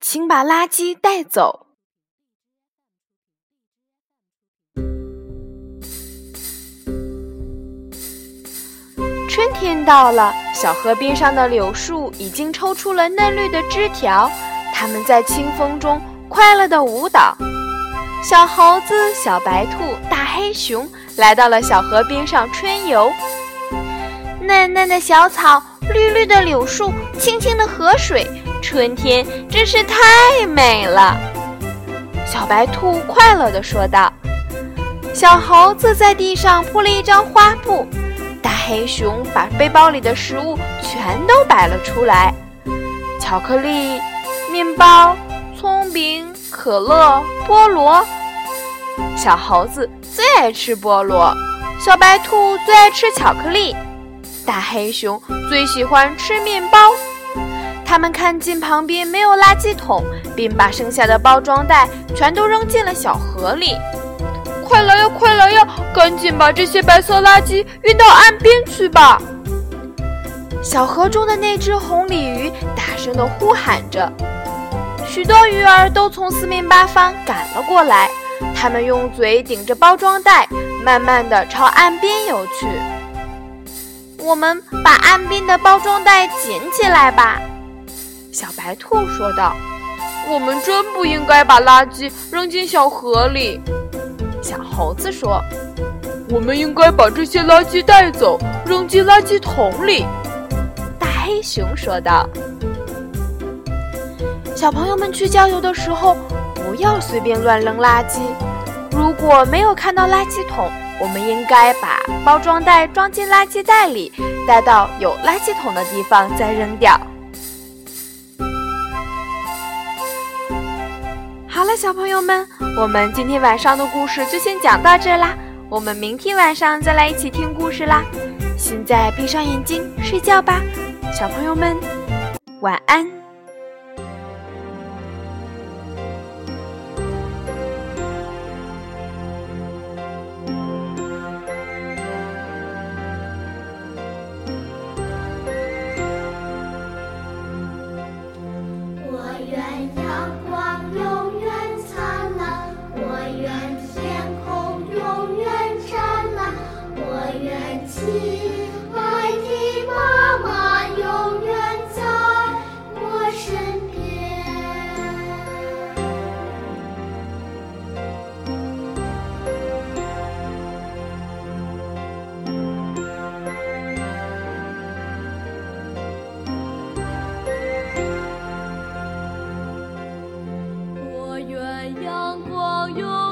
请把垃圾带走。春天到了，小河边上的柳树已经抽出了嫩绿的枝条，它们在清风中快乐的舞蹈。小猴子、小白兔、大黑熊来到了小河边上春游。嫩嫩的小草，绿绿的柳树，清清的河水。春天真是太美了，小白兔快乐地说道。小猴子在地上铺了一张花布，大黑熊把背包里的食物全都摆了出来：巧克力、面包、葱饼、可乐、菠萝。小猴子最爱吃菠萝，小白兔最爱吃巧克力，大黑熊最喜欢吃面包。他们看见旁边没有垃圾桶，并把剩下的包装袋全都扔进了小河里。快来呀，快来呀！赶紧把这些白色垃圾运到岸边去吧！小河中的那只红鲤鱼大声地呼喊着，许多鱼儿都从四面八方赶了过来。它们用嘴顶着包装袋，慢慢地朝岸边游去。我们把岸边的包装袋捡起来吧。小白兔说道：“我们真不应该把垃圾扔进小河里。”小猴子说：“我们应该把这些垃圾带走，扔进垃圾桶里。”大黑熊说道：“小朋友们去郊游的时候，不要随便乱扔垃圾。如果没有看到垃圾桶，我们应该把包装袋装进垃圾袋里，带到有垃圾桶的地方再扔掉。”好了，小朋友们，我们今天晚上的故事就先讲到这啦。我们明天晚上再来一起听故事啦。现在闭上眼睛睡觉吧，小朋友们，晚安。 려